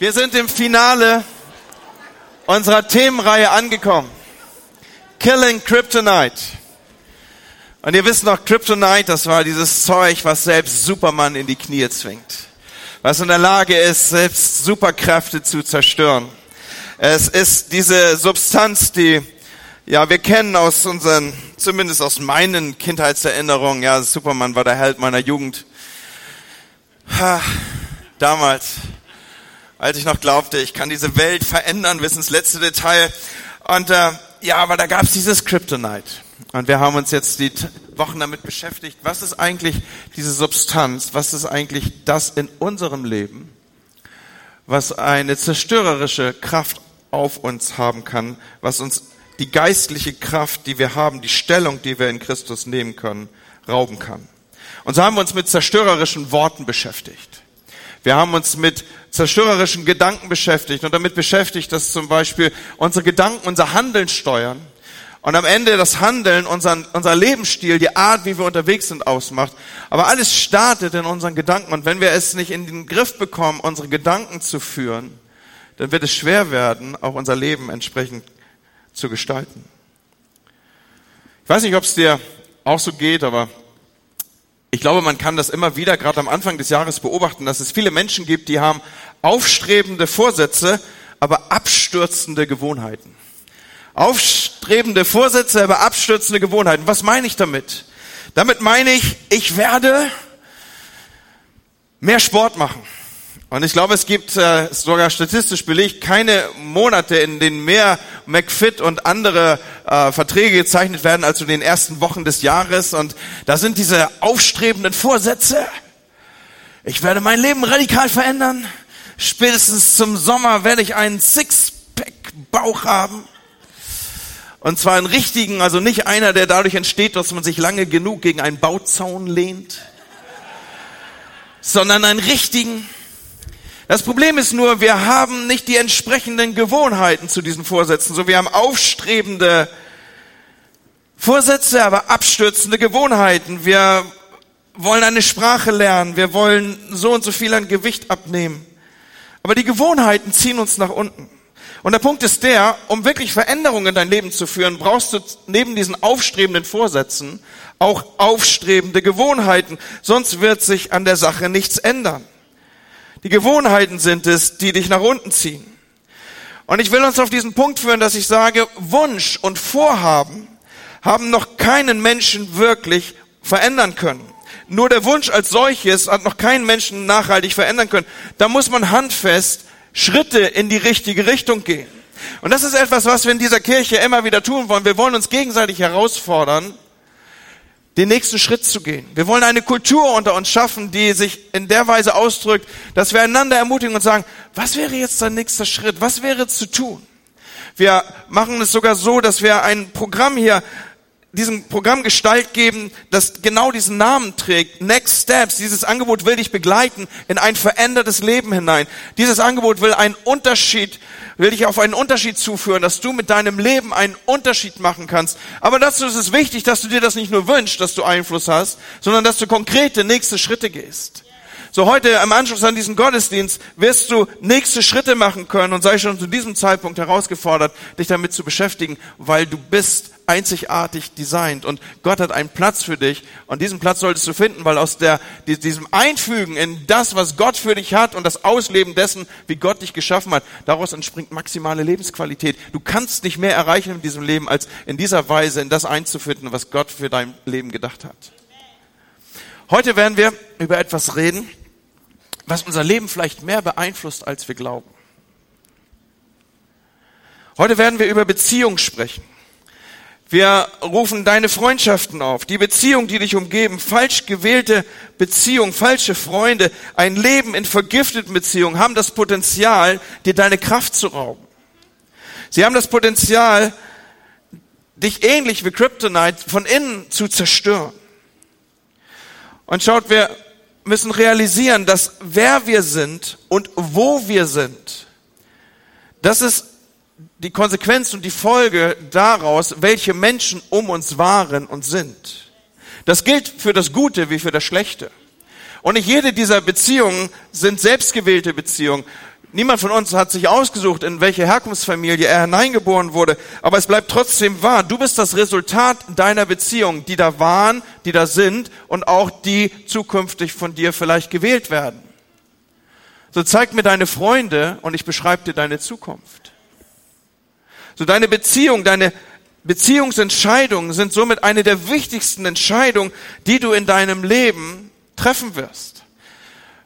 Wir sind im Finale unserer Themenreihe angekommen. Killing Kryptonite. Und ihr wisst noch, Kryptonite, das war dieses Zeug, was selbst Superman in die Knie zwingt. Was in der Lage ist, selbst Superkräfte zu zerstören. Es ist diese Substanz, die, ja, wir kennen aus unseren, zumindest aus meinen Kindheitserinnerungen, ja, Superman war der Held meiner Jugend. Ha, damals als ich noch glaubte, ich kann diese Welt verändern bis ins letzte Detail. Und äh, ja, aber da gab es dieses Kryptonite. Und wir haben uns jetzt die Wochen damit beschäftigt, was ist eigentlich diese Substanz, was ist eigentlich das in unserem Leben, was eine zerstörerische Kraft auf uns haben kann, was uns die geistliche Kraft, die wir haben, die Stellung, die wir in Christus nehmen können, rauben kann. Und so haben wir uns mit zerstörerischen Worten beschäftigt. Wir haben uns mit zerstörerischen Gedanken beschäftigt und damit beschäftigt, dass zum Beispiel unsere Gedanken unser Handeln steuern und am Ende das Handeln, unseren, unser Lebensstil, die Art, wie wir unterwegs sind, ausmacht. Aber alles startet in unseren Gedanken und wenn wir es nicht in den Griff bekommen, unsere Gedanken zu führen, dann wird es schwer werden, auch unser Leben entsprechend zu gestalten. Ich weiß nicht, ob es dir auch so geht, aber ich glaube, man kann das immer wieder, gerade am Anfang des Jahres beobachten, dass es viele Menschen gibt, die haben aufstrebende Vorsätze, aber abstürzende Gewohnheiten. Aufstrebende Vorsätze, aber abstürzende Gewohnheiten. Was meine ich damit? Damit meine ich, ich werde mehr Sport machen. Und ich glaube, es gibt äh, sogar statistisch belegt keine Monate, in denen mehr McFit und andere äh, Verträge gezeichnet werden als in den ersten Wochen des Jahres. Und da sind diese aufstrebenden Vorsätze. Ich werde mein Leben radikal verändern. Spätestens zum Sommer werde ich einen Sixpack-Bauch haben. Und zwar einen richtigen, also nicht einer, der dadurch entsteht, dass man sich lange genug gegen einen Bauzaun lehnt, sondern einen richtigen, das Problem ist nur, wir haben nicht die entsprechenden Gewohnheiten zu diesen Vorsätzen. So, wir haben aufstrebende Vorsätze, aber abstürzende Gewohnheiten. Wir wollen eine Sprache lernen. Wir wollen so und so viel an Gewicht abnehmen. Aber die Gewohnheiten ziehen uns nach unten. Und der Punkt ist der, um wirklich Veränderungen in dein Leben zu führen, brauchst du neben diesen aufstrebenden Vorsätzen auch aufstrebende Gewohnheiten. Sonst wird sich an der Sache nichts ändern. Die Gewohnheiten sind es, die dich nach unten ziehen. Und ich will uns auf diesen Punkt führen, dass ich sage, Wunsch und Vorhaben haben noch keinen Menschen wirklich verändern können. Nur der Wunsch als solches hat noch keinen Menschen nachhaltig verändern können. Da muss man handfest Schritte in die richtige Richtung gehen. Und das ist etwas, was wir in dieser Kirche immer wieder tun wollen. Wir wollen uns gegenseitig herausfordern, den nächsten Schritt zu gehen. Wir wollen eine Kultur unter uns schaffen, die sich in der Weise ausdrückt, dass wir einander ermutigen und sagen, was wäre jetzt dein nächster Schritt? Was wäre zu tun? Wir machen es sogar so, dass wir ein Programm hier diesem Programm Gestalt geben, das genau diesen Namen trägt. Next Steps. Dieses Angebot will dich begleiten in ein verändertes Leben hinein. Dieses Angebot will einen Unterschied, will dich auf einen Unterschied zuführen, dass du mit deinem Leben einen Unterschied machen kannst. Aber dazu ist es wichtig, dass du dir das nicht nur wünschst, dass du Einfluss hast, sondern dass du konkrete nächste Schritte gehst. So heute im Anschluss an diesen Gottesdienst wirst du nächste Schritte machen können und sei schon zu diesem Zeitpunkt herausgefordert, dich damit zu beschäftigen, weil du bist einzigartig designt und Gott hat einen Platz für dich und diesen Platz solltest du finden, weil aus der, diesem Einfügen in das, was Gott für dich hat und das Ausleben dessen, wie Gott dich geschaffen hat, daraus entspringt maximale Lebensqualität. Du kannst nicht mehr erreichen in diesem Leben, als in dieser Weise in das einzufinden, was Gott für dein Leben gedacht hat. Heute werden wir über etwas reden, was unser Leben vielleicht mehr beeinflusst, als wir glauben. Heute werden wir über Beziehung sprechen. Wir rufen deine Freundschaften auf, die Beziehung, die dich umgeben, falsch gewählte Beziehung, falsche Freunde, ein Leben in vergifteten Beziehungen haben das Potenzial, dir deine Kraft zu rauben. Sie haben das Potenzial, dich ähnlich wie Kryptonite von innen zu zerstören. Und schaut, wir müssen realisieren, dass wer wir sind und wo wir sind, das ist die Konsequenz und die Folge daraus, welche Menschen um uns waren und sind. Das gilt für das Gute wie für das Schlechte. Und nicht jede dieser Beziehungen sind selbstgewählte Beziehungen. Niemand von uns hat sich ausgesucht, in welche Herkunftsfamilie er hineingeboren wurde, aber es bleibt trotzdem wahr. Du bist das Resultat deiner Beziehungen, die da waren, die da sind und auch die zukünftig von dir vielleicht gewählt werden. So zeig mir deine Freunde und ich beschreibe dir deine Zukunft. So deine Beziehung, deine Beziehungsentscheidungen sind somit eine der wichtigsten Entscheidungen, die du in deinem Leben treffen wirst.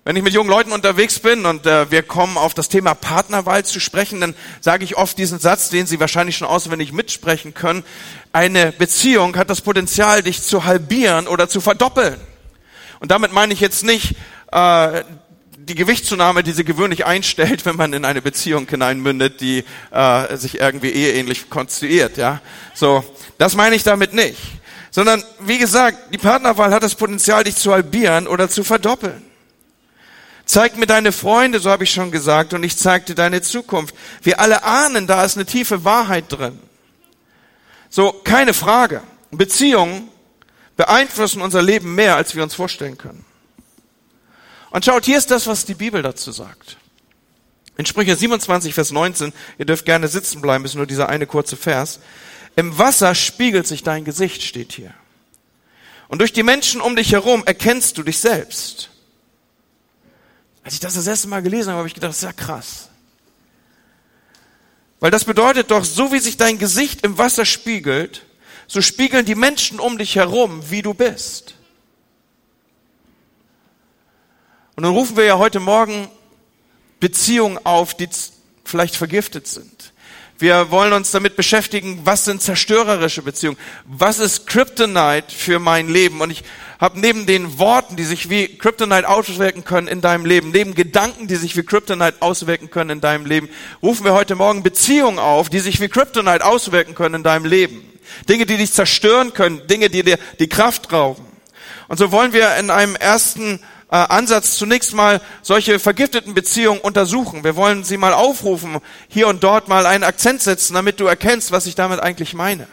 Wenn ich mit jungen Leuten unterwegs bin und äh, wir kommen auf das Thema Partnerwahl zu sprechen, dann sage ich oft diesen Satz, den Sie wahrscheinlich schon auswendig mitsprechen können. Eine Beziehung hat das Potenzial, dich zu halbieren oder zu verdoppeln. Und damit meine ich jetzt nicht äh, die Gewichtszunahme, die sie gewöhnlich einstellt, wenn man in eine Beziehung hineinmündet, die äh, sich irgendwie eheähnlich konstruiert. Ja, so das meine ich damit nicht, sondern wie gesagt, die Partnerwahl hat das Potenzial, dich zu halbieren oder zu verdoppeln. Zeig mir deine Freunde, so habe ich schon gesagt, und ich zeig dir deine Zukunft. Wir alle ahnen, da ist eine tiefe Wahrheit drin. So, keine Frage. Beziehungen beeinflussen unser Leben mehr, als wir uns vorstellen können. Und schaut, hier ist das, was die Bibel dazu sagt. In Sprüche 27, Vers 19, ihr dürft gerne sitzen bleiben, ist nur dieser eine kurze Vers. Im Wasser spiegelt sich dein Gesicht, steht hier. Und durch die Menschen um dich herum erkennst du dich selbst. Als ich das das erste Mal gelesen habe, habe ich gedacht, das ist ja krass. Weil das bedeutet doch, so wie sich dein Gesicht im Wasser spiegelt, so spiegeln die Menschen um dich herum, wie du bist. Und dann rufen wir ja heute Morgen Beziehungen auf, die vielleicht vergiftet sind. Wir wollen uns damit beschäftigen, was sind zerstörerische Beziehungen? Was ist Kryptonite für mein Leben? Und ich habe neben den Worten, die sich wie Kryptonite auswirken können in deinem Leben, neben Gedanken, die sich wie Kryptonite auswirken können in deinem Leben, rufen wir heute Morgen Beziehungen auf, die sich wie Kryptonite auswirken können in deinem Leben. Dinge, die dich zerstören können, Dinge, die dir die Kraft rauben. Und so wollen wir in einem ersten äh, Ansatz zunächst mal solche vergifteten Beziehungen untersuchen. Wir wollen sie mal aufrufen, hier und dort mal einen Akzent setzen, damit du erkennst, was ich damit eigentlich meine.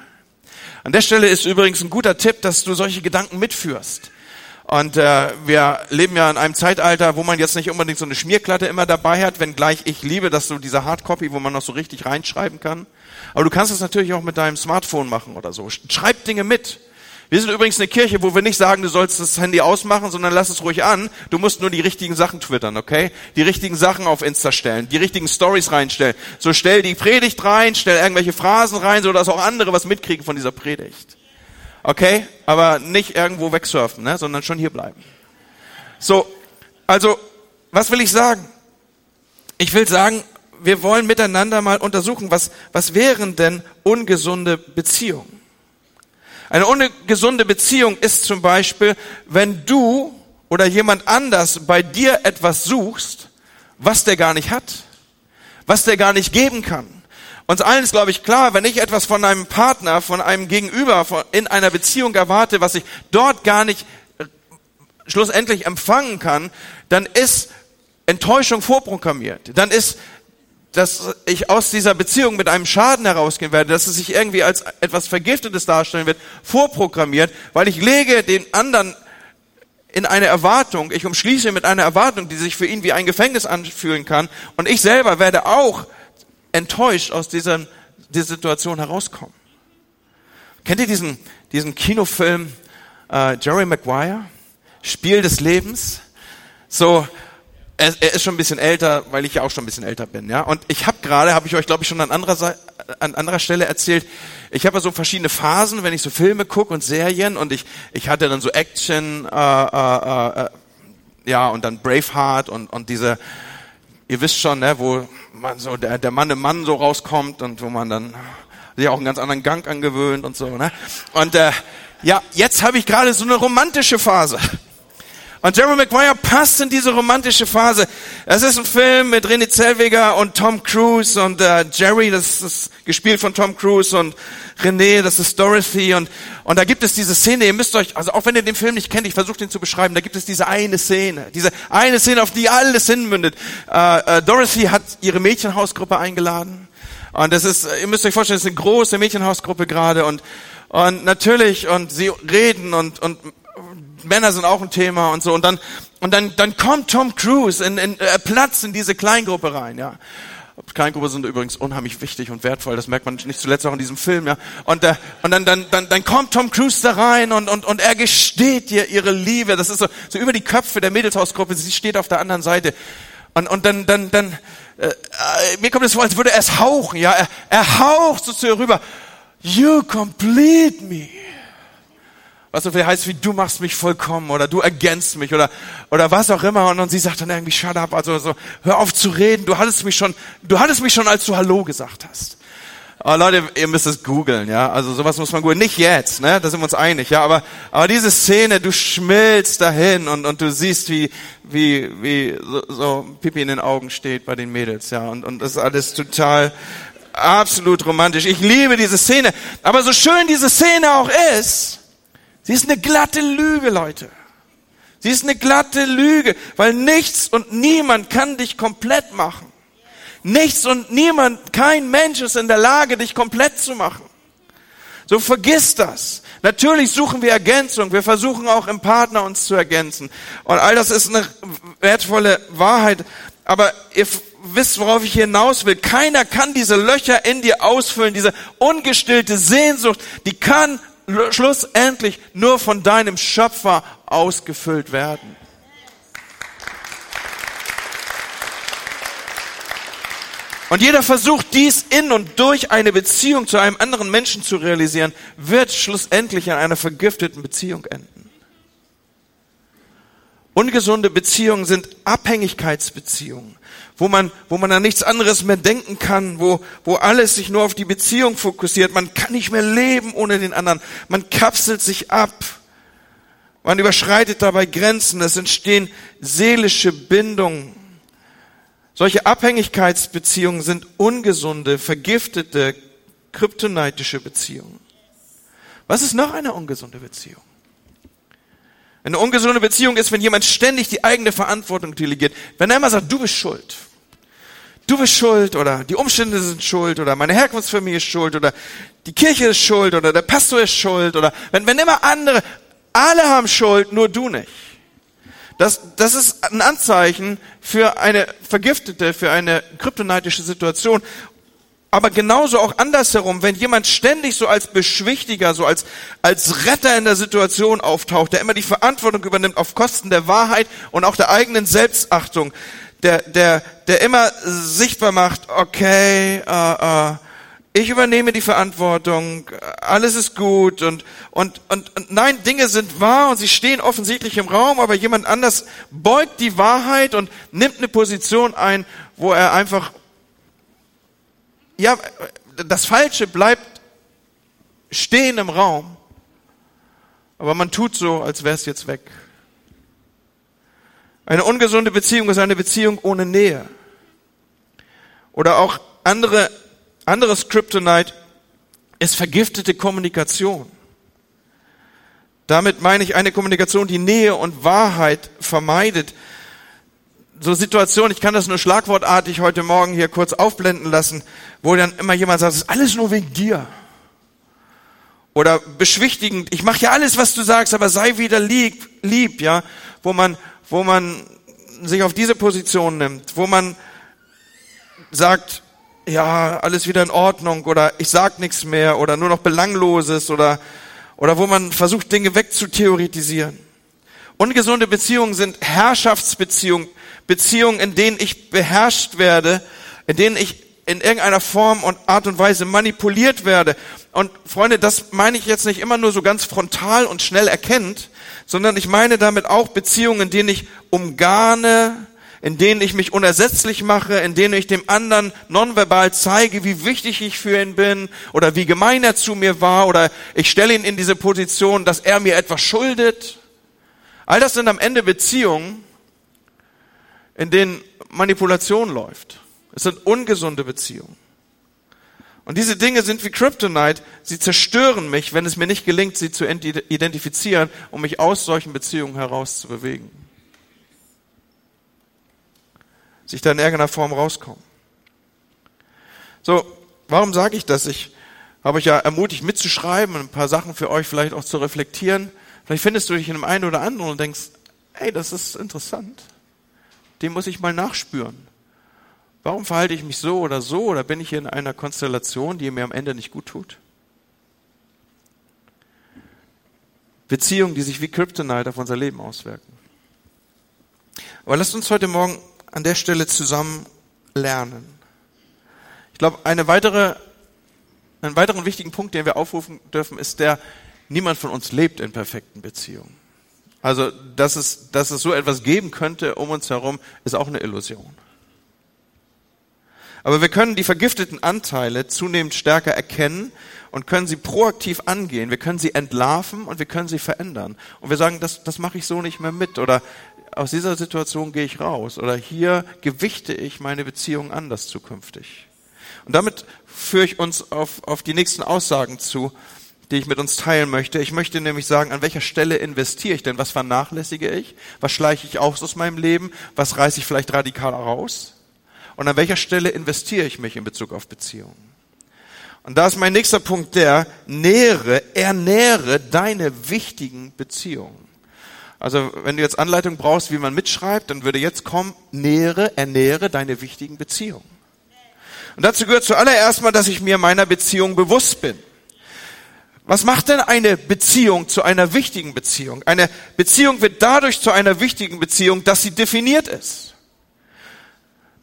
An der Stelle ist übrigens ein guter Tipp, dass du solche Gedanken mitführst. Und äh, wir leben ja in einem Zeitalter, wo man jetzt nicht unbedingt so eine Schmierklatte immer dabei hat, wenngleich ich liebe, dass du diese Hardcopy, wo man noch so richtig reinschreiben kann. Aber du kannst es natürlich auch mit deinem Smartphone machen oder so. Schreib Dinge mit. Wir sind übrigens eine Kirche, wo wir nicht sagen, du sollst das Handy ausmachen, sondern lass es ruhig an. Du musst nur die richtigen Sachen twittern, okay? Die richtigen Sachen auf Insta stellen, die richtigen Stories reinstellen. So stell die Predigt rein, stell irgendwelche Phrasen rein, so dass auch andere was mitkriegen von dieser Predigt. Okay? Aber nicht irgendwo wegsurfen, ne? sondern schon hier bleiben. So, also, was will ich sagen? Ich will sagen, wir wollen miteinander mal untersuchen, was, was wären denn ungesunde Beziehungen? Eine ungesunde Beziehung ist zum Beispiel, wenn du oder jemand anders bei dir etwas suchst, was der gar nicht hat, was der gar nicht geben kann. Uns allen ist, glaube ich, klar, wenn ich etwas von einem Partner, von einem Gegenüber in einer Beziehung erwarte, was ich dort gar nicht äh, schlussendlich empfangen kann, dann ist Enttäuschung vorprogrammiert. Dann ist dass ich aus dieser Beziehung mit einem Schaden herausgehen werde, dass es sich irgendwie als etwas Vergiftetes darstellen wird, vorprogrammiert, weil ich lege den anderen in eine Erwartung, ich umschließe mit einer Erwartung, die sich für ihn wie ein Gefängnis anfühlen kann, und ich selber werde auch enttäuscht aus dieser, dieser Situation herauskommen. Kennt ihr diesen, diesen Kinofilm äh, Jerry Maguire? Spiel des Lebens? So, er, er ist schon ein bisschen älter, weil ich ja auch schon ein bisschen älter bin, ja. Und ich habe gerade, habe ich euch glaube ich schon an anderer, an anderer Stelle erzählt, ich habe ja so verschiedene Phasen, wenn ich so Filme gucke und Serien und ich ich hatte dann so Action, äh, äh, äh, ja und dann Braveheart und und diese, ihr wisst schon, ne, wo man so der der Mann im Mann so rauskommt und wo man dann sich auch einen ganz anderen Gang angewöhnt und so, ne. Und äh, ja, jetzt habe ich gerade so eine romantische Phase. Und Jeremy Maguire passt in diese romantische Phase. Es ist ein Film mit René Zellweger und Tom Cruise und äh, Jerry, das ist gespielt von Tom Cruise und René, das ist Dorothy und und da gibt es diese Szene. Ihr müsst euch, also auch wenn ihr den Film nicht kennt, ich versuche den zu beschreiben. Da gibt es diese eine Szene, diese eine Szene, auf die alles hinmündet. Äh, äh, Dorothy hat ihre Mädchenhausgruppe eingeladen und das ist, ihr müsst euch vorstellen, das ist eine große Mädchenhausgruppe gerade und und natürlich und sie reden und und Männer sind auch ein Thema und so. Und dann und dann, dann kommt Tom Cruise in, in äh, Platz in diese Kleingruppe rein, ja. Kleingruppe sind übrigens unheimlich wichtig und wertvoll. Das merkt man nicht zuletzt auch in diesem Film, ja. Und, äh, und dann, dann, dann, dann kommt Tom Cruise da rein und, und, und er gesteht ihr ihre Liebe. Das ist so, so über die Köpfe der Mädelshausgruppe. Sie steht auf der anderen Seite. Und, und dann, dann, dann, äh, mir kommt es vor, als würde er es hauchen, ja. Er, er haucht so zu ihr rüber. You complete me. Was so viel heißt wie du machst mich vollkommen oder du ergänzt mich oder oder was auch immer und, und sie sagt dann irgendwie shut up also so hör auf zu reden du hattest mich schon du hattest mich schon als du hallo gesagt hast Oh, Leute, ihr müsst es googeln, ja. Also sowas muss man googeln. Nicht jetzt, ne? Da sind wir uns einig, ja. Aber, aber diese Szene, du schmilzt dahin und, und du siehst, wie, wie, wie so, so Pipi in den Augen steht bei den Mädels, ja. Und, und das ist alles total, absolut romantisch. Ich liebe diese Szene. Aber so schön diese Szene auch ist, Sie ist eine glatte Lüge, Leute. Sie ist eine glatte Lüge, weil nichts und niemand kann dich komplett machen. Nichts und niemand, kein Mensch ist in der Lage, dich komplett zu machen. So vergiss das. Natürlich suchen wir Ergänzung. Wir versuchen auch im Partner uns zu ergänzen. Und all das ist eine wertvolle Wahrheit. Aber ihr wisst, worauf ich hinaus will. Keiner kann diese Löcher in dir ausfüllen, diese ungestillte Sehnsucht, die kann schlussendlich nur von deinem Schöpfer ausgefüllt werden. Und jeder Versuch, dies in und durch eine Beziehung zu einem anderen Menschen zu realisieren, wird schlussendlich in einer vergifteten Beziehung enden. Ungesunde Beziehungen sind Abhängigkeitsbeziehungen wo man, wo man an nichts anderes mehr denken kann, wo, wo alles sich nur auf die Beziehung fokussiert. Man kann nicht mehr leben ohne den anderen. Man kapselt sich ab. Man überschreitet dabei Grenzen. Es entstehen seelische Bindungen. Solche Abhängigkeitsbeziehungen sind ungesunde, vergiftete, kryptoneitische Beziehungen. Was ist noch eine ungesunde Beziehung? Eine ungesunde Beziehung ist, wenn jemand ständig die eigene Verantwortung delegiert. Wenn er immer sagt, du bist schuld du bist schuld oder die Umstände sind schuld oder meine Herkunftsfamilie ist schuld oder die Kirche ist schuld oder der Pastor ist schuld oder wenn, wenn immer andere, alle haben Schuld, nur du nicht. Das, das ist ein Anzeichen für eine vergiftete, für eine kryptoneitische Situation. Aber genauso auch andersherum, wenn jemand ständig so als Beschwichtiger, so als, als Retter in der Situation auftaucht, der immer die Verantwortung übernimmt auf Kosten der Wahrheit und auch der eigenen Selbstachtung, der, der, der immer sichtbar macht, okay, äh, äh, ich übernehme die Verantwortung, alles ist gut und, und, und, und nein, Dinge sind wahr und sie stehen offensichtlich im Raum, aber jemand anders beugt die Wahrheit und nimmt eine Position ein, wo er einfach, ja, das Falsche bleibt stehen im Raum, aber man tut so, als wäre es jetzt weg. Eine ungesunde Beziehung ist eine Beziehung ohne Nähe. Oder auch andere, anderes Kryptonite ist vergiftete Kommunikation. Damit meine ich eine Kommunikation, die Nähe und Wahrheit vermeidet. So Situationen, ich kann das nur schlagwortartig heute Morgen hier kurz aufblenden lassen, wo dann immer jemand sagt, es ist alles nur wegen dir. Oder beschwichtigend, ich mache ja alles, was du sagst, aber sei wieder lieb, lieb, ja, wo man wo man sich auf diese Position nimmt, wo man sagt, ja, alles wieder in Ordnung oder ich sag nichts mehr oder nur noch Belangloses oder, oder wo man versucht, Dinge wegzutheoretisieren. Ungesunde Beziehungen sind Herrschaftsbeziehungen, Beziehungen, in denen ich beherrscht werde, in denen ich in irgendeiner Form und Art und Weise manipuliert werde. Und Freunde, das meine ich jetzt nicht immer nur so ganz frontal und schnell erkennt, sondern ich meine damit auch Beziehungen, in denen ich umgarne, in denen ich mich unersetzlich mache, in denen ich dem anderen nonverbal zeige, wie wichtig ich für ihn bin oder wie gemein er zu mir war oder ich stelle ihn in diese Position, dass er mir etwas schuldet. All das sind am Ende Beziehungen, in denen Manipulation läuft. Es sind ungesunde Beziehungen. Und diese Dinge sind wie Kryptonite. Sie zerstören mich, wenn es mir nicht gelingt, sie zu identifizieren, um mich aus solchen Beziehungen heraus zu bewegen. Sich da in irgendeiner Form rauskommen. So, warum sage ich das? Ich habe euch ja ermutigt mitzuschreiben und ein paar Sachen für euch vielleicht auch zu reflektieren. Vielleicht findest du dich in einem einen oder anderen und denkst, hey, das ist interessant. Dem muss ich mal nachspüren. Warum verhalte ich mich so oder so oder bin ich hier in einer Konstellation, die mir am Ende nicht gut tut? Beziehungen, die sich wie Kryptonite auf unser Leben auswirken. Aber lasst uns heute Morgen an der Stelle zusammen lernen. Ich glaube, eine weitere, einen weiteren wichtigen Punkt, den wir aufrufen dürfen, ist der, niemand von uns lebt in perfekten Beziehungen. Also, dass es, dass es so etwas geben könnte um uns herum, ist auch eine Illusion. Aber wir können die vergifteten Anteile zunehmend stärker erkennen und können sie proaktiv angehen. Wir können sie entlarven und wir können sie verändern. Und wir sagen, das, das mache ich so nicht mehr mit oder aus dieser Situation gehe ich raus oder hier gewichte ich meine Beziehung anders zukünftig. Und damit führe ich uns auf, auf die nächsten Aussagen zu, die ich mit uns teilen möchte. Ich möchte nämlich sagen, an welcher Stelle investiere ich denn? Was vernachlässige ich? Was schleiche ich aus aus meinem Leben? Was reiße ich vielleicht radikal raus? Und an welcher Stelle investiere ich mich in Bezug auf Beziehungen? Und da ist mein nächster Punkt der, nähere, ernähre deine wichtigen Beziehungen. Also wenn du jetzt Anleitung brauchst, wie man mitschreibt, dann würde jetzt kommen, nähere, ernähre deine wichtigen Beziehungen. Und dazu gehört zuallererst mal, dass ich mir meiner Beziehung bewusst bin. Was macht denn eine Beziehung zu einer wichtigen Beziehung? Eine Beziehung wird dadurch zu einer wichtigen Beziehung, dass sie definiert ist.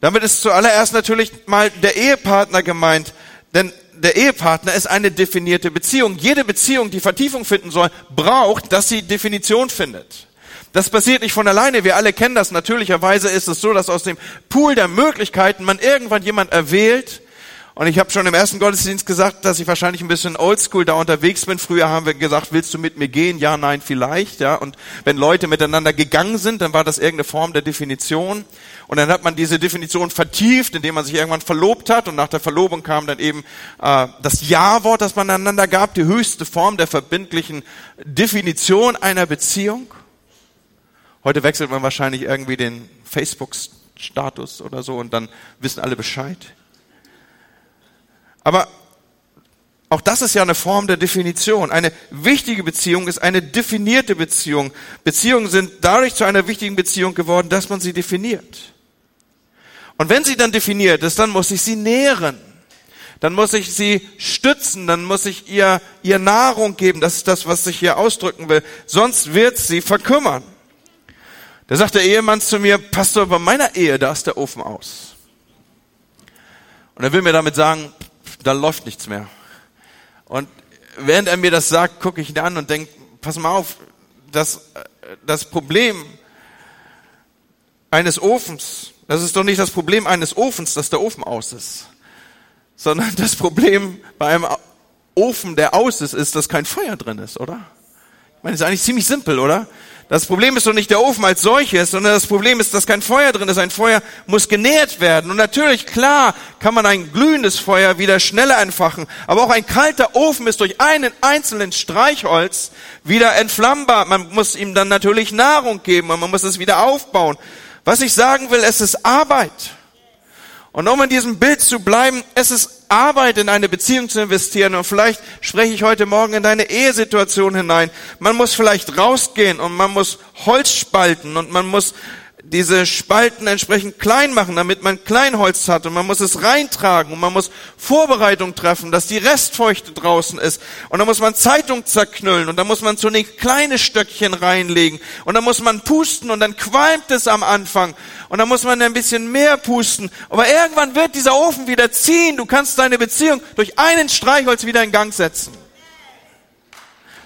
Damit ist zuallererst natürlich mal der Ehepartner gemeint, denn der Ehepartner ist eine definierte Beziehung. Jede Beziehung, die Vertiefung finden soll, braucht, dass sie Definition findet. Das passiert nicht von alleine. Wir alle kennen das. Natürlicherweise ist es so, dass aus dem Pool der Möglichkeiten man irgendwann jemand erwählt, und ich habe schon im ersten Gottesdienst gesagt, dass ich wahrscheinlich ein bisschen oldschool da unterwegs bin. Früher haben wir gesagt, willst du mit mir gehen? Ja, nein, vielleicht. Ja. Und wenn Leute miteinander gegangen sind, dann war das irgendeine Form der Definition. Und dann hat man diese Definition vertieft, indem man sich irgendwann verlobt hat. Und nach der Verlobung kam dann eben äh, das Ja-Wort, das man einander gab, die höchste Form der verbindlichen Definition einer Beziehung. Heute wechselt man wahrscheinlich irgendwie den Facebook-Status oder so und dann wissen alle Bescheid. Aber auch das ist ja eine Form der Definition. Eine wichtige Beziehung ist eine definierte Beziehung. Beziehungen sind dadurch zu einer wichtigen Beziehung geworden, dass man sie definiert. Und wenn sie dann definiert ist, dann muss ich sie nähren. Dann muss ich sie stützen, dann muss ich ihr, ihr Nahrung geben. Das ist das, was ich hier ausdrücken will. Sonst wird sie verkümmern. Da sagt der Ehemann zu mir, Pastor, bei meiner Ehe, da ist der Ofen aus. Und er will mir damit sagen, da läuft nichts mehr. Und während er mir das sagt, gucke ich ihn an und denke, pass mal auf, das, das Problem eines Ofens, das ist doch nicht das Problem eines Ofens, dass der Ofen aus ist, sondern das Problem bei einem Ofen, der aus ist, ist, dass kein Feuer drin ist, oder? Ich meine, das ist eigentlich ziemlich simpel, oder? Das Problem ist doch nicht der Ofen als solches, sondern das Problem ist, dass kein Feuer drin ist. Ein Feuer muss genährt werden. Und natürlich, klar, kann man ein glühendes Feuer wieder schneller entfachen. Aber auch ein kalter Ofen ist durch einen einzelnen Streichholz wieder entflammbar. Man muss ihm dann natürlich Nahrung geben und man muss es wieder aufbauen. Was ich sagen will, es ist Arbeit. Und um in diesem Bild zu bleiben, es ist Arbeit, in eine Beziehung zu investieren. Und vielleicht spreche ich heute Morgen in deine Ehesituation hinein. Man muss vielleicht rausgehen und man muss Holz spalten und man muss diese Spalten entsprechend klein machen, damit man Kleinholz hat und man muss es reintragen und man muss Vorbereitung treffen, dass die Restfeuchte draußen ist und dann muss man Zeitung zerknüllen und dann muss man zunächst kleine Stöckchen reinlegen und dann muss man pusten und dann qualmt es am Anfang und dann muss man ein bisschen mehr pusten, aber irgendwann wird dieser Ofen wieder ziehen, du kannst deine Beziehung durch einen Streichholz wieder in Gang setzen.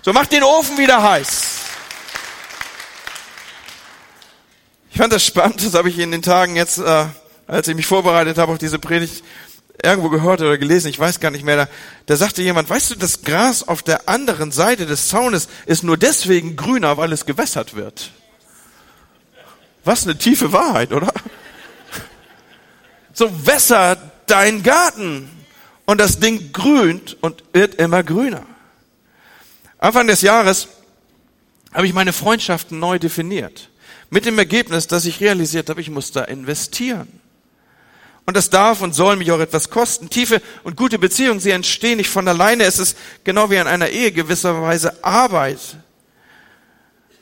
So mach den Ofen wieder heiß. Ich fand das spannend, das habe ich in den Tagen jetzt, äh, als ich mich vorbereitet habe auf diese Predigt, irgendwo gehört oder gelesen, ich weiß gar nicht mehr, da, da sagte jemand, weißt du, das Gras auf der anderen Seite des Zaunes ist nur deswegen grüner, weil es gewässert wird. Was eine tiefe Wahrheit, oder? So wässert dein Garten und das Ding grünt und wird immer grüner. Anfang des Jahres habe ich meine Freundschaften neu definiert. Mit dem Ergebnis, dass ich realisiert habe, ich muss da investieren. Und das darf und soll mich auch etwas kosten. Tiefe und gute Beziehungen, sie entstehen nicht von alleine. Es ist genau wie in einer Ehe gewisserweise Arbeit.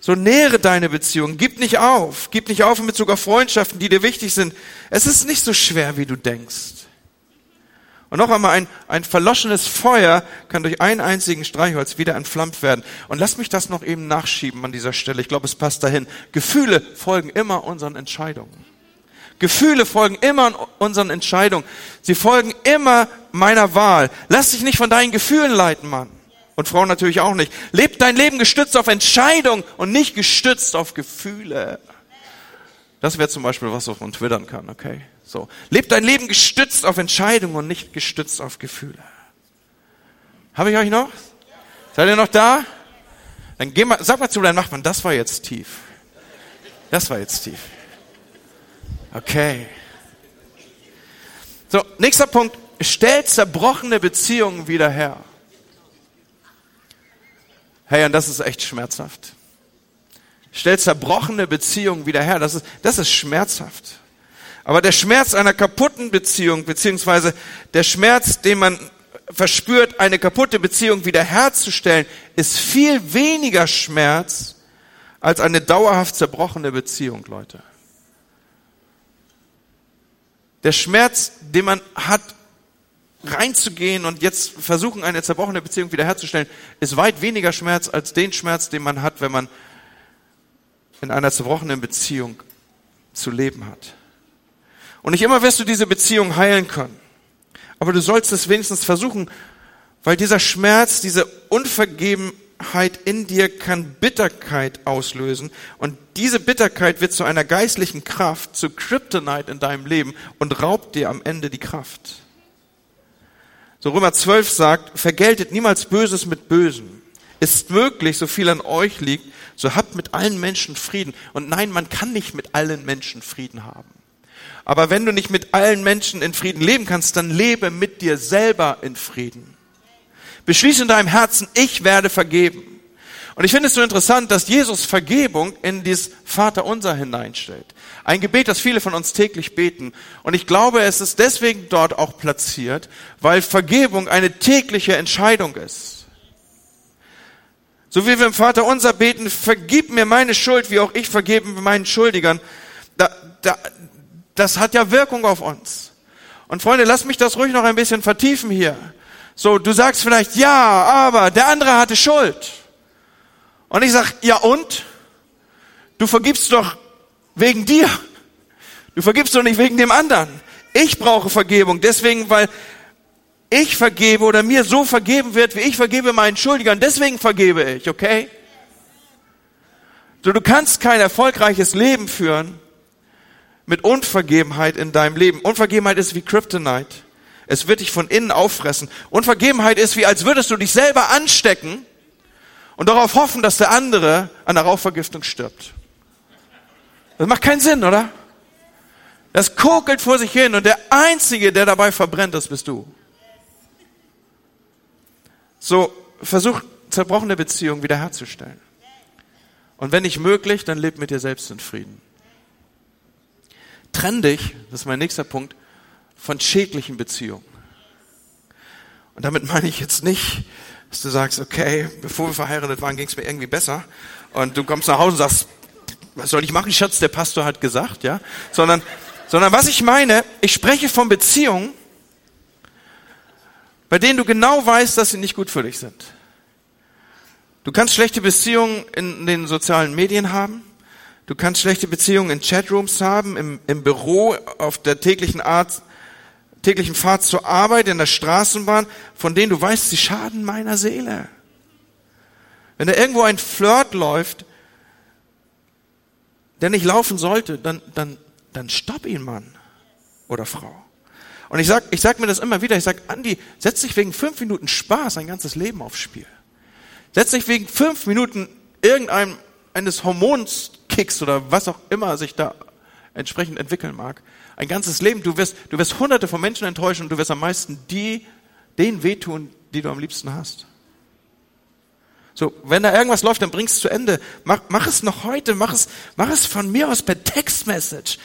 So nähere deine Beziehung. Gib nicht auf. Gib nicht auf in Bezug auf Freundschaften, die dir wichtig sind. Es ist nicht so schwer, wie du denkst. Und noch einmal, ein, ein verloschenes Feuer kann durch einen einzigen Streichholz wieder entflammt werden. Und lass mich das noch eben nachschieben an dieser Stelle. Ich glaube, es passt dahin. Gefühle folgen immer unseren Entscheidungen. Gefühle folgen immer unseren Entscheidungen. Sie folgen immer meiner Wahl. Lass dich nicht von deinen Gefühlen leiten, Mann. Und Frauen natürlich auch nicht. Leb dein Leben gestützt auf Entscheidung und nicht gestützt auf Gefühle. Das wäre zum Beispiel was, was man twittern kann, okay? So. Leb dein Leben gestützt auf Entscheidungen und nicht gestützt auf Gefühle. Habe ich euch noch? Seid ihr noch da? Dann geh mal, sag mal zu deinem Nachbarn, das war jetzt tief. Das war jetzt tief. Okay. So, nächster Punkt. Stellt zerbrochene Beziehungen wieder her. Hey, und das ist echt schmerzhaft. Stellt zerbrochene Beziehungen wieder her. Das ist, das ist schmerzhaft. Aber der Schmerz einer kaputten Beziehung, beziehungsweise der Schmerz, den man verspürt, eine kaputte Beziehung wiederherzustellen, ist viel weniger Schmerz als eine dauerhaft zerbrochene Beziehung, Leute. Der Schmerz, den man hat, reinzugehen und jetzt versuchen, eine zerbrochene Beziehung wiederherzustellen, ist weit weniger Schmerz als den Schmerz, den man hat, wenn man in einer zerbrochenen Beziehung zu leben hat. Und nicht immer wirst du diese Beziehung heilen können. Aber du sollst es wenigstens versuchen, weil dieser Schmerz, diese Unvergeben, Bitterkeit in dir kann Bitterkeit auslösen und diese Bitterkeit wird zu einer geistlichen Kraft, zu Kryptonite in deinem Leben und raubt dir am Ende die Kraft. So Römer 12 sagt, vergeltet niemals Böses mit Bösem. Ist möglich, so viel an euch liegt, so habt mit allen Menschen Frieden. Und nein, man kann nicht mit allen Menschen Frieden haben. Aber wenn du nicht mit allen Menschen in Frieden leben kannst, dann lebe mit dir selber in Frieden. Beschließe in deinem Herzen, ich werde vergeben. Und ich finde es so interessant, dass Jesus Vergebung in dieses Vaterunser hineinstellt. Ein Gebet, das viele von uns täglich beten. Und ich glaube, es ist deswegen dort auch platziert, weil Vergebung eine tägliche Entscheidung ist. So wie wir im Vater unser beten, vergib mir meine Schuld, wie auch ich vergebe meinen Schuldigern. Da, da, das hat ja Wirkung auf uns. Und Freunde, lasst mich das ruhig noch ein bisschen vertiefen hier. So, du sagst vielleicht, ja, aber der andere hatte Schuld. Und ich sag, ja und? Du vergibst doch wegen dir. Du vergibst doch nicht wegen dem anderen. Ich brauche Vergebung, deswegen, weil ich vergebe oder mir so vergeben wird, wie ich vergebe meinen Schuldigern. Deswegen vergebe ich, okay? So, du kannst kein erfolgreiches Leben führen mit Unvergebenheit in deinem Leben. Unvergebenheit ist wie Kryptonite. Es wird dich von innen auffressen. Unvergebenheit ist wie, als würdest du dich selber anstecken und darauf hoffen, dass der andere an der Rauchvergiftung stirbt. Das macht keinen Sinn, oder? Das kokelt vor sich hin und der Einzige, der dabei verbrennt, das bist du. So, versuch zerbrochene Beziehungen wiederherzustellen. Und wenn nicht möglich, dann leb mit dir selbst in Frieden. Trenn dich, das ist mein nächster Punkt, von schädlichen Beziehungen. Und damit meine ich jetzt nicht, dass du sagst, okay, bevor wir verheiratet waren, ging es mir irgendwie besser. Und du kommst nach Hause und sagst, was soll ich machen, Schatz? Der Pastor hat gesagt, ja. Sondern, sondern was ich meine, ich spreche von Beziehungen, bei denen du genau weißt, dass sie nicht gut für dich sind. Du kannst schlechte Beziehungen in den sozialen Medien haben. Du kannst schlechte Beziehungen in Chatrooms haben, im, im Büro, auf der täglichen Art täglichen Fahrt zur Arbeit, in der Straßenbahn, von denen du weißt, sie schaden meiner Seele. Wenn da irgendwo ein Flirt läuft, der nicht laufen sollte, dann, dann, dann stopp ihn, Mann oder Frau. Und ich sag, ich sag mir das immer wieder, ich sag, Andi, setz dich wegen fünf Minuten Spaß ein ganzes Leben aufs Spiel. Setz dich wegen fünf Minuten irgendeinem eines Hormonskicks oder was auch immer sich da entsprechend entwickeln mag ein ganzes Leben. Du wirst, du wirst hunderte von Menschen enttäuschen und du wirst am meisten die, denen wehtun, die du am liebsten hast. So, wenn da irgendwas läuft, dann bring es zu Ende. Mach, mach es noch heute, mach es, mach es von mir aus per Textmessage.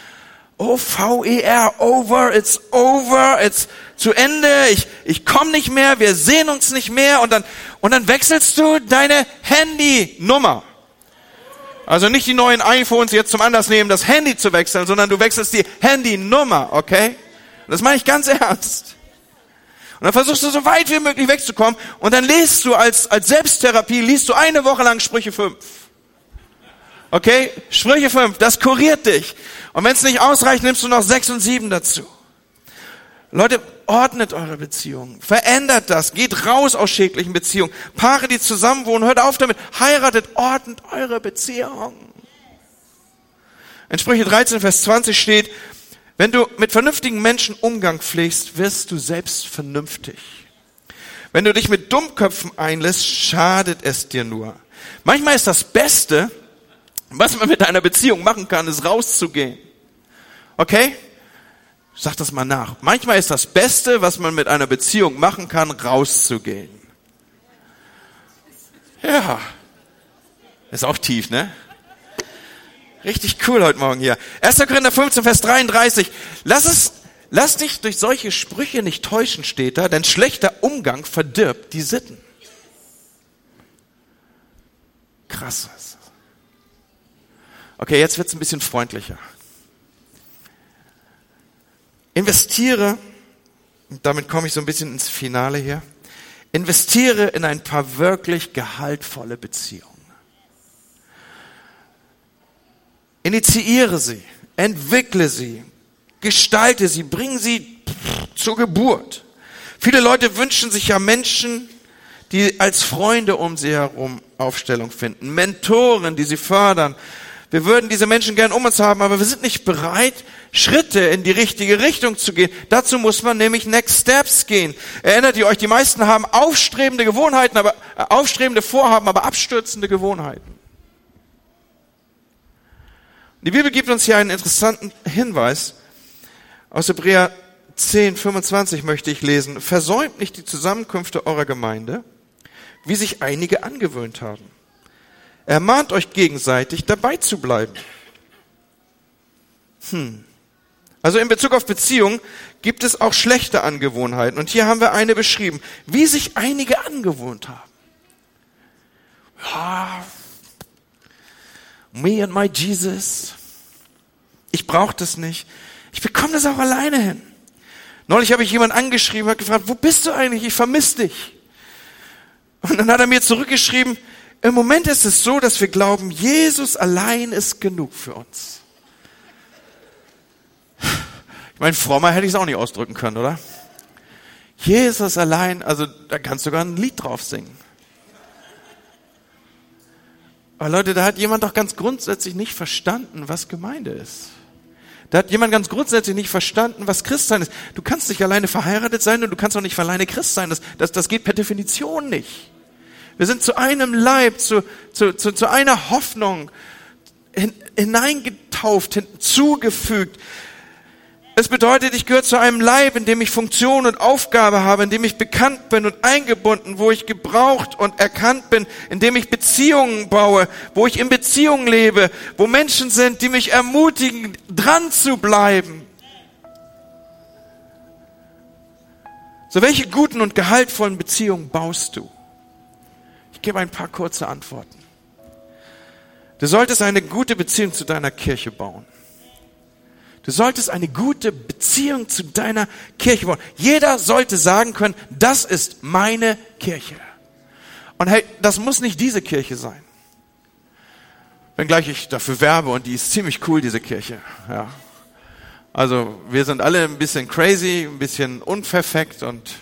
O-V-E-R, over, it's over, it's zu Ende, ich, ich komme nicht mehr, wir sehen uns nicht mehr und dann, und dann wechselst du deine Handynummer. Also nicht die neuen iPhones jetzt zum Anlass nehmen, das Handy zu wechseln, sondern du wechselst die Handynummer, okay? Das meine ich ganz ernst. Und dann versuchst du so weit wie möglich wegzukommen und dann liest du als, als Selbsttherapie, liest du eine Woche lang Sprüche 5. Okay? Sprüche 5, das kuriert dich. Und wenn es nicht ausreicht, nimmst du noch 6 und 7 dazu. Leute, ordnet eure Beziehungen. Verändert das. Geht raus aus schädlichen Beziehungen. Paare, die zusammenwohnen, hört auf damit. Heiratet, ordnet eure Beziehungen. In Sprüche 13, Vers 20 steht, wenn du mit vernünftigen Menschen Umgang pflegst, wirst du selbst vernünftig. Wenn du dich mit Dummköpfen einlässt, schadet es dir nur. Manchmal ist das Beste, was man mit einer Beziehung machen kann, ist rauszugehen. Okay? Sag das mal nach. Manchmal ist das Beste, was man mit einer Beziehung machen kann, rauszugehen. Ja. Ist auch tief, ne? Richtig cool heute Morgen hier. 1. Korinther 15, Vers 33. Lass es, lass dich durch solche Sprüche nicht täuschen, steht da, denn schlechter Umgang verdirbt die Sitten. Krass. Okay, jetzt wird's ein bisschen freundlicher. Investiere, damit komme ich so ein bisschen ins Finale hier, investiere in ein paar wirklich gehaltvolle Beziehungen. Initiiere sie, entwickle sie, gestalte sie, bring sie zur Geburt. Viele Leute wünschen sich ja Menschen, die als Freunde um sie herum Aufstellung finden, Mentoren, die sie fördern, wir würden diese Menschen gern um uns haben, aber wir sind nicht bereit, Schritte in die richtige Richtung zu gehen. Dazu muss man nämlich Next Steps gehen. Erinnert ihr euch, die meisten haben aufstrebende Gewohnheiten, aber äh, aufstrebende Vorhaben, aber abstürzende Gewohnheiten. Die Bibel gibt uns hier einen interessanten Hinweis. Aus Hebräer 10, 25 möchte ich lesen. Versäumt nicht die Zusammenkünfte eurer Gemeinde, wie sich einige angewöhnt haben Ermahnt euch gegenseitig, dabei zu bleiben. Hm. Also in Bezug auf Beziehung gibt es auch schlechte Angewohnheiten. Und hier haben wir eine beschrieben, wie sich einige angewohnt haben. Ja, me and my Jesus. Ich brauche das nicht. Ich bekomme das auch alleine hin. Neulich habe ich jemand angeschrieben, hat gefragt, wo bist du eigentlich? Ich vermisse dich. Und dann hat er mir zurückgeschrieben, im Moment ist es so, dass wir glauben, Jesus allein ist genug für uns. Ich meine, frommer hätte ich es auch nicht ausdrücken können, oder? Jesus allein, also da kannst du sogar ein Lied drauf singen. Aber Leute, da hat jemand doch ganz grundsätzlich nicht verstanden, was Gemeinde ist. Da hat jemand ganz grundsätzlich nicht verstanden, was Christsein ist. Du kannst nicht alleine verheiratet sein und du kannst auch nicht alleine Christ sein. Das, das, das geht per Definition nicht. Wir sind zu einem Leib, zu, zu, zu, zu einer Hoffnung hineingetauft, hinzugefügt. Es bedeutet, ich gehöre zu einem Leib, in dem ich Funktion und Aufgabe habe, in dem ich bekannt bin und eingebunden, wo ich gebraucht und erkannt bin, in dem ich Beziehungen baue, wo ich in Beziehungen lebe, wo Menschen sind, die mich ermutigen, dran zu bleiben. So, welche guten und gehaltvollen Beziehungen baust du? Gebe ein paar kurze Antworten. Du solltest eine gute Beziehung zu deiner Kirche bauen. Du solltest eine gute Beziehung zu deiner Kirche bauen. Jeder sollte sagen können, das ist meine Kirche. Und hey, das muss nicht diese Kirche sein. Wenngleich ich dafür werbe und die ist ziemlich cool, diese Kirche. Ja. Also wir sind alle ein bisschen crazy, ein bisschen unperfekt und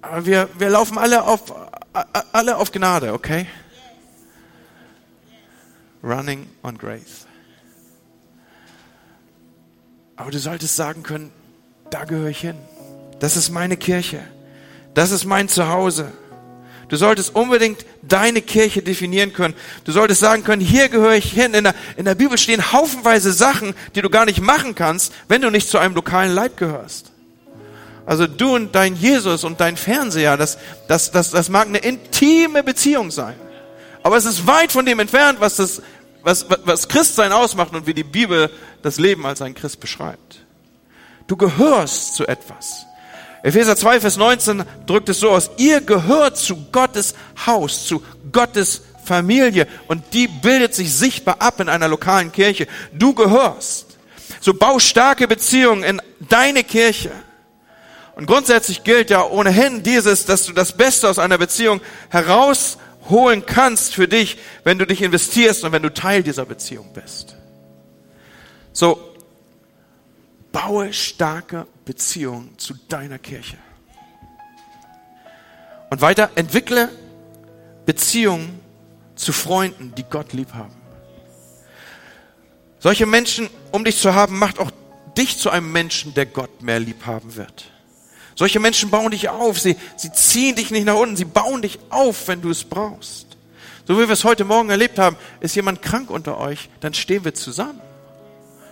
aber wir, wir laufen alle auf, alle auf Gnade, okay? Running on grace. Aber du solltest sagen können, da gehöre ich hin. Das ist meine Kirche. Das ist mein Zuhause. Du solltest unbedingt deine Kirche definieren können. Du solltest sagen können, hier gehöre ich hin. In der, in der Bibel stehen haufenweise Sachen, die du gar nicht machen kannst, wenn du nicht zu einem lokalen Leib gehörst. Also du und dein Jesus und dein Fernseher, das, das, das, das mag eine intime Beziehung sein. Aber es ist weit von dem entfernt, was das, was, was Christsein ausmacht und wie die Bibel das Leben als ein Christ beschreibt. Du gehörst zu etwas. Epheser 2, Vers 19 drückt es so aus. Ihr gehört zu Gottes Haus, zu Gottes Familie und die bildet sich sichtbar ab in einer lokalen Kirche. Du gehörst. So bau starke Beziehungen in deine Kirche. Und grundsätzlich gilt ja ohnehin dieses, dass du das Beste aus einer Beziehung herausholen kannst für dich, wenn du dich investierst und wenn du Teil dieser Beziehung bist. So, baue starke Beziehungen zu deiner Kirche. Und weiter, entwickle Beziehungen zu Freunden, die Gott lieb haben. Solche Menschen um dich zu haben, macht auch dich zu einem Menschen, der Gott mehr lieb haben wird. Solche Menschen bauen dich auf. Sie, sie ziehen dich nicht nach unten. Sie bauen dich auf, wenn du es brauchst. So wie wir es heute Morgen erlebt haben, ist jemand krank unter euch, dann stehen wir zusammen.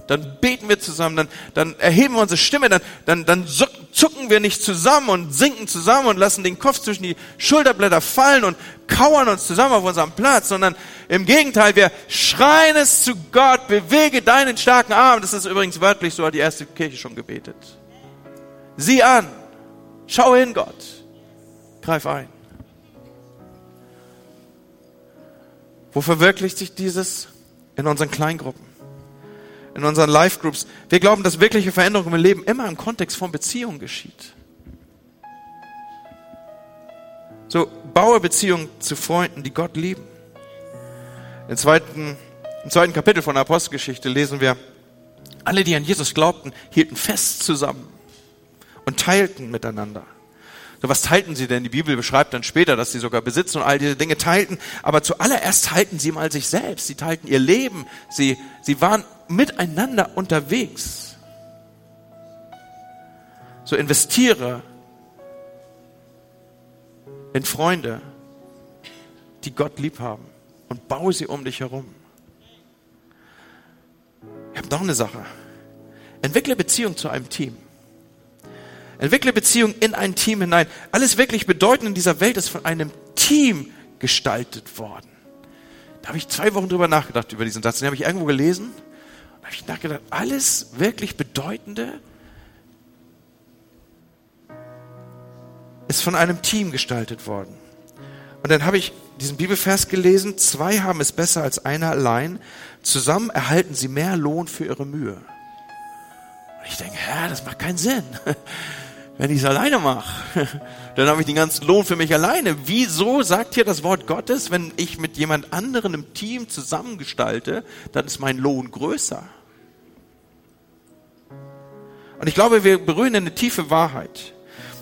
Dann beten wir zusammen, dann, dann erheben wir unsere Stimme, dann, dann, dann zucken wir nicht zusammen und sinken zusammen und lassen den Kopf zwischen die Schulterblätter fallen und kauern uns zusammen auf unserem Platz, sondern im Gegenteil, wir schreien es zu Gott, bewege deinen starken Arm. Das ist übrigens wörtlich, so hat die erste Kirche schon gebetet. Sieh an, Schau hin, Gott. Greif ein. Wo verwirklicht sich dieses? In unseren Kleingruppen, in unseren Live-Groups. Wir glauben, dass wirkliche Veränderung im Leben immer im Kontext von Beziehungen geschieht. So, baue Beziehungen zu Freunden, die Gott lieben. Im zweiten, Im zweiten Kapitel von der Apostelgeschichte lesen wir, alle, die an Jesus glaubten, hielten fest zusammen und teilten miteinander. So, was teilten sie denn? Die Bibel beschreibt dann später, dass sie sogar besitzen und all diese Dinge teilten. Aber zuallererst teilten sie mal sich selbst. Sie teilten ihr Leben. Sie, sie waren miteinander unterwegs. So investiere in Freunde, die Gott lieb haben und baue sie um dich herum. Ich habe noch eine Sache. Entwickle Beziehung zu einem Team. Entwickle Beziehungen in ein Team hinein. Alles wirklich bedeutend in dieser Welt ist von einem Team gestaltet worden. Da habe ich zwei Wochen drüber nachgedacht über diesen Satz. Den habe ich irgendwo gelesen. Da habe ich nachgedacht, alles wirklich Bedeutende ist von einem Team gestaltet worden. Und dann habe ich diesen Bibelvers gelesen, zwei haben es besser als einer allein, zusammen erhalten sie mehr Lohn für ihre Mühe. Und ich denke, hä, das macht keinen Sinn. Wenn ich es alleine mache, dann habe ich den ganzen Lohn für mich alleine. Wieso sagt hier das Wort Gottes, wenn ich mit jemand anderen im Team zusammengestalte, dann ist mein Lohn größer? Und ich glaube, wir berühren eine tiefe Wahrheit,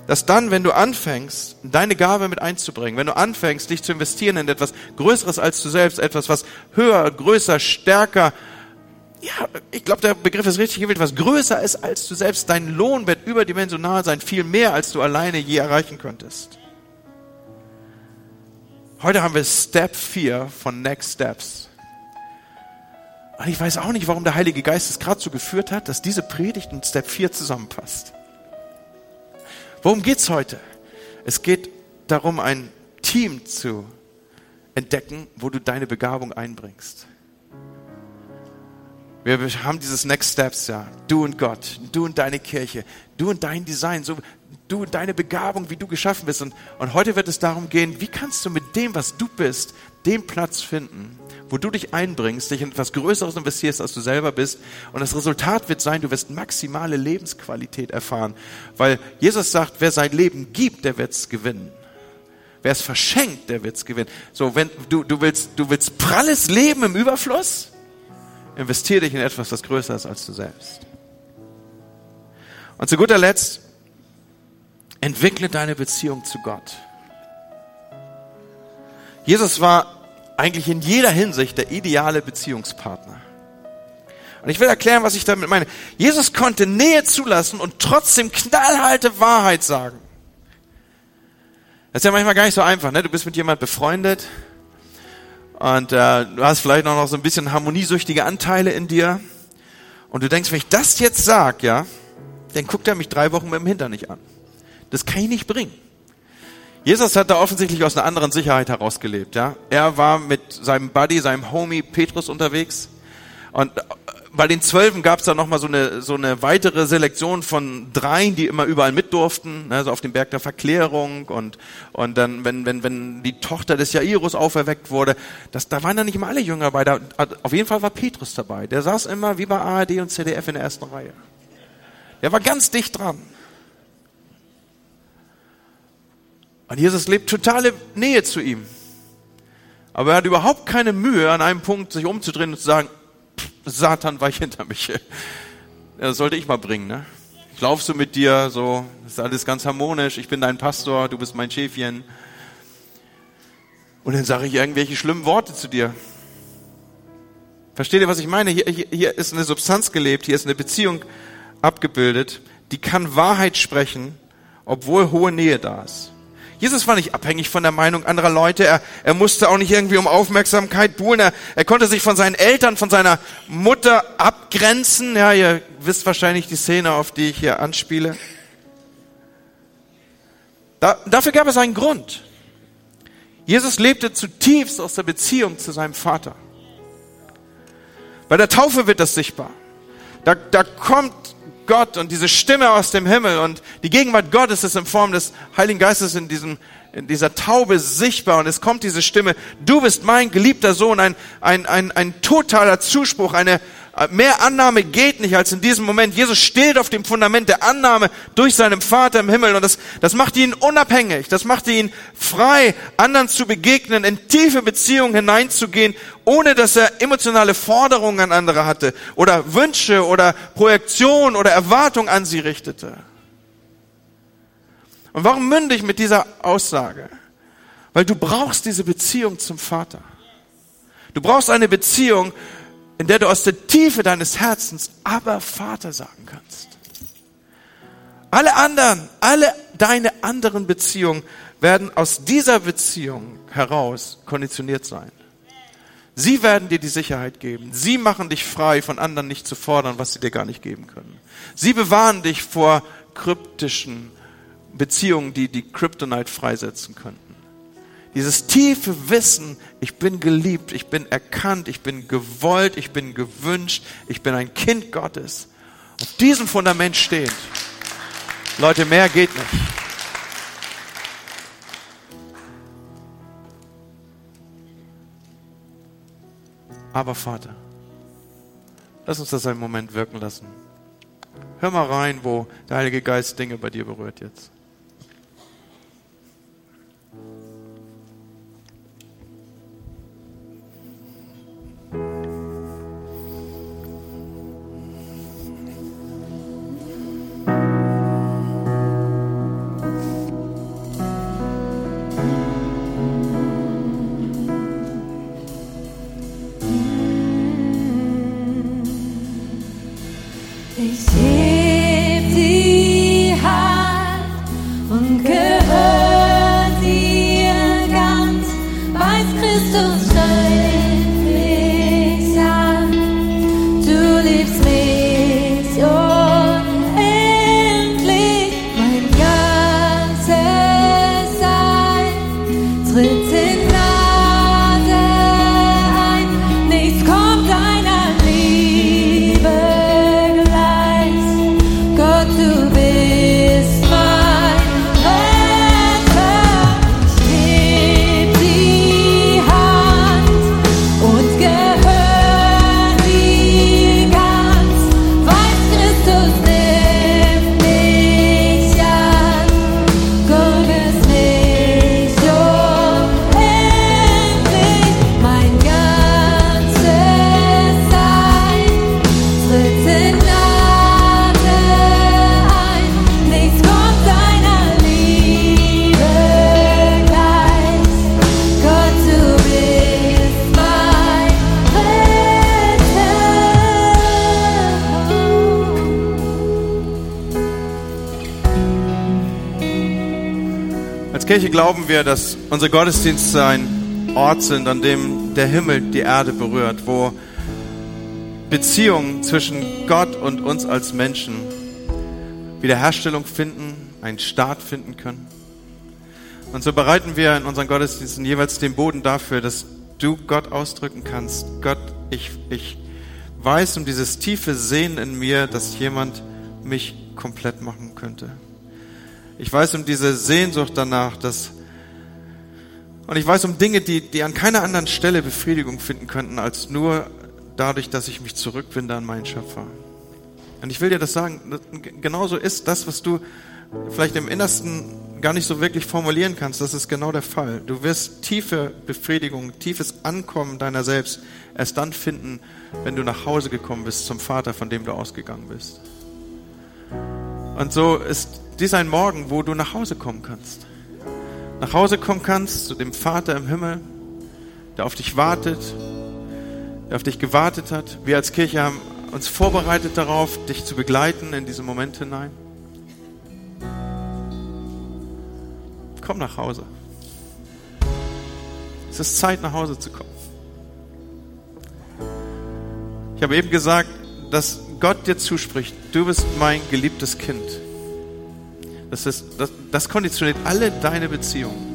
dass dann, wenn du anfängst, deine Gabe mit einzubringen, wenn du anfängst, dich zu investieren in etwas Größeres als du selbst, etwas, was höher, größer, stärker, ja, ich glaube, der Begriff ist richtig gewählt, was größer ist als du selbst. Dein Lohn wird überdimensional sein, viel mehr, als du alleine je erreichen könntest. Heute haben wir Step 4 von Next Steps. Und ich weiß auch nicht, warum der Heilige Geist es gerade so geführt hat, dass diese Predigt in Step 4 zusammenpasst. Worum geht's heute? Es geht darum, ein Team zu entdecken, wo du deine Begabung einbringst. Wir haben dieses Next Steps, ja. Du und Gott, du und deine Kirche, du und dein Design, so, du und deine Begabung, wie du geschaffen bist. Und, und heute wird es darum gehen, wie kannst du mit dem, was du bist, den Platz finden, wo du dich einbringst, dich in etwas Größeres investierst, als du selber bist. Und das Resultat wird sein, du wirst maximale Lebensqualität erfahren. Weil Jesus sagt, wer sein Leben gibt, der wird es gewinnen. Wer es verschenkt, der wird es gewinnen. So, wenn du, du willst, du willst pralles Leben im Überfluss? Investiere dich in etwas, das größer ist als du selbst. Und zu guter Letzt, entwickle deine Beziehung zu Gott. Jesus war eigentlich in jeder Hinsicht der ideale Beziehungspartner. Und ich will erklären, was ich damit meine. Jesus konnte Nähe zulassen und trotzdem knallharte Wahrheit sagen. Das ist ja manchmal gar nicht so einfach. Ne? Du bist mit jemand befreundet und äh, du hast vielleicht auch noch so ein bisschen harmoniesüchtige Anteile in dir. Und du denkst, wenn ich das jetzt sag, ja, dann guckt er mich drei Wochen mit dem Hintern nicht an. Das kann ich nicht bringen. Jesus hat da offensichtlich aus einer anderen Sicherheit herausgelebt, ja. Er war mit seinem Buddy, seinem Homie Petrus unterwegs. Und bei den Zwölfen gab es da nochmal so eine, so eine weitere Selektion von dreien, die immer überall mit durften, ne, so auf dem Berg der Verklärung und, und dann, wenn, wenn, wenn die Tochter des Jairus auferweckt wurde, das, da waren dann nicht immer alle Jünger dabei, da, auf jeden Fall war Petrus dabei, der saß immer wie bei ARD und ZDF in der ersten Reihe. Der war ganz dicht dran. Und Jesus lebt totale Nähe zu ihm. Aber er hat überhaupt keine Mühe, an einem Punkt sich umzudrehen und zu sagen, Satan, weich hinter mich. Das sollte ich mal bringen, ne? Ich laufe so mit dir, so, ist alles ganz harmonisch, ich bin dein Pastor, du bist mein Schäfchen. Und dann sage ich irgendwelche schlimmen Worte zu dir. Versteht ihr, was ich meine? Hier, hier, hier ist eine Substanz gelebt, hier ist eine Beziehung abgebildet, die kann Wahrheit sprechen, obwohl hohe Nähe da ist. Jesus war nicht abhängig von der Meinung anderer Leute. Er, er musste auch nicht irgendwie um Aufmerksamkeit buhlen. Er, er konnte sich von seinen Eltern, von seiner Mutter abgrenzen. Ja, ihr wisst wahrscheinlich die Szene, auf die ich hier anspiele. Da, dafür gab es einen Grund. Jesus lebte zutiefst aus der Beziehung zu seinem Vater. Bei der Taufe wird das sichtbar. Da, da kommt Gott und diese Stimme aus dem Himmel und die Gegenwart Gottes ist in Form des Heiligen Geistes in diesem in dieser Taube sichtbar und es kommt diese Stimme, du bist mein geliebter Sohn, ein, ein, ein, ein totaler Zuspruch, eine, Mehr Annahme geht nicht als in diesem Moment. Jesus steht auf dem Fundament der Annahme durch seinen Vater im Himmel und das, das macht ihn unabhängig. Das macht ihn frei, anderen zu begegnen, in tiefe Beziehungen hineinzugehen, ohne dass er emotionale Forderungen an andere hatte oder Wünsche oder Projektion oder Erwartung an sie richtete. Und warum mündig mit dieser Aussage? Weil du brauchst diese Beziehung zum Vater. Du brauchst eine Beziehung, in der du aus der Tiefe deines Herzens aber Vater sagen kannst. Alle anderen, alle deine anderen Beziehungen werden aus dieser Beziehung heraus konditioniert sein. Sie werden dir die Sicherheit geben. Sie machen dich frei, von anderen nicht zu fordern, was sie dir gar nicht geben können. Sie bewahren dich vor kryptischen Beziehungen, die die Kryptonite freisetzen könnten. Dieses tiefe Wissen, ich bin geliebt, ich bin erkannt, ich bin gewollt, ich bin gewünscht, ich bin ein Kind Gottes. Auf diesem Fundament stehend. Leute, mehr geht nicht. Aber Vater, lass uns das einen Moment wirken lassen. Hör mal rein, wo der Heilige Geist Dinge bei dir berührt jetzt. Kirche glauben wir, dass unsere Gottesdienste ein Ort sind, an dem der Himmel die Erde berührt, wo Beziehungen zwischen Gott und uns als Menschen Wiederherstellung finden, einen Start finden können. Und so bereiten wir in unseren Gottesdiensten jeweils den Boden dafür, dass du Gott ausdrücken kannst. Gott, ich, ich weiß um dieses tiefe Sehen in mir, dass jemand mich komplett machen könnte. Ich weiß um diese Sehnsucht danach, dass und ich weiß um Dinge, die, die an keiner anderen Stelle Befriedigung finden könnten, als nur dadurch, dass ich mich zurückwinde an meinen Schöpfer. Und ich will dir das sagen, genauso ist das, was du vielleicht im Innersten gar nicht so wirklich formulieren kannst, das ist genau der Fall. Du wirst tiefe Befriedigung, tiefes Ankommen deiner selbst erst dann finden, wenn du nach Hause gekommen bist zum Vater, von dem du ausgegangen bist. Und so ist dies ein Morgen, wo du nach Hause kommen kannst. Nach Hause kommen kannst zu dem Vater im Himmel, der auf dich wartet, der auf dich gewartet hat. Wir als Kirche haben uns vorbereitet darauf, dich zu begleiten in diesen Moment hinein. Komm nach Hause. Es ist Zeit, nach Hause zu kommen. Ich habe eben gesagt, dass Gott dir zuspricht, du bist mein geliebtes Kind. Das, ist, das, das konditioniert alle deine Beziehungen.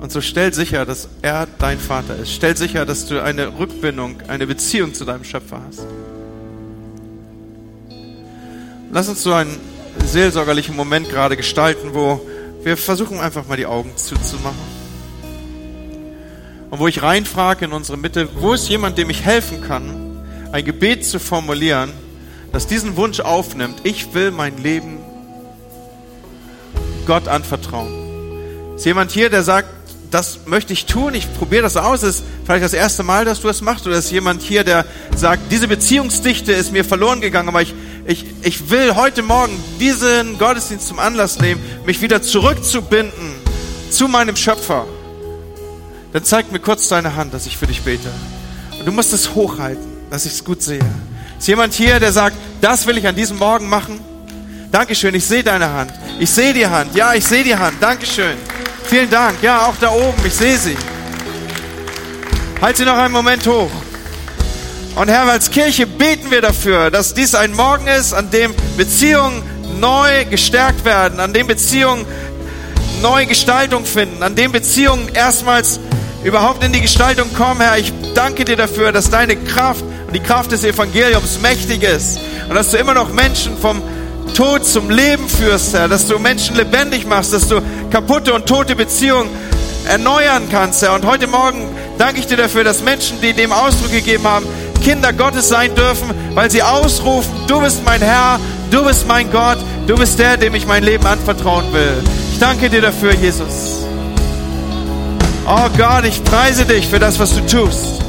Und so stell sicher, dass er dein Vater ist. Stell sicher, dass du eine Rückbindung, eine Beziehung zu deinem Schöpfer hast. Lass uns so einen seelsorgerlichen Moment gerade gestalten, wo wir versuchen einfach mal die Augen zuzumachen. Und wo ich reinfrage in unsere Mitte, wo ist jemand, dem ich helfen kann, ein Gebet zu formulieren, das diesen Wunsch aufnimmt, ich will mein Leben Gott anvertrauen. Ist jemand hier, der sagt, das möchte ich tun, ich probiere das aus, ist vielleicht das erste Mal, dass du das machst, oder ist jemand hier, der sagt, diese Beziehungsdichte ist mir verloren gegangen, aber ich, ich, ich will heute Morgen diesen Gottesdienst zum Anlass nehmen, mich wieder zurückzubinden zu meinem Schöpfer. Dann zeig mir kurz deine Hand, dass ich für dich bete. Und du musst es hochhalten, dass ich es gut sehe. Ist jemand hier, der sagt, das will ich an diesem Morgen machen? Dankeschön, ich sehe deine Hand. Ich sehe die Hand. Ja, ich sehe die Hand. Dankeschön. Vielen Dank. Ja, auch da oben. Ich sehe sie. Halt sie noch einen Moment hoch. Und Herr, als Kirche beten wir dafür, dass dies ein Morgen ist, an dem Beziehungen neu gestärkt werden, an dem Beziehungen neue Gestaltung finden, an dem Beziehungen erstmals überhaupt in die Gestaltung kommen, Herr. Ich danke dir dafür, dass deine Kraft und die Kraft des Evangeliums mächtig ist und dass du immer noch Menschen vom Tod zum Leben führst, Herr, dass du Menschen lebendig machst, dass du kaputte und tote Beziehungen erneuern kannst, Herr. Und heute Morgen danke ich dir dafür, dass Menschen, die dem Ausdruck gegeben haben, Kinder Gottes sein dürfen, weil sie ausrufen, du bist mein Herr, du bist mein Gott, du bist der, dem ich mein Leben anvertrauen will. Ich danke dir dafür, Jesus. Oh Gott, ich preise dich für das, was du tust.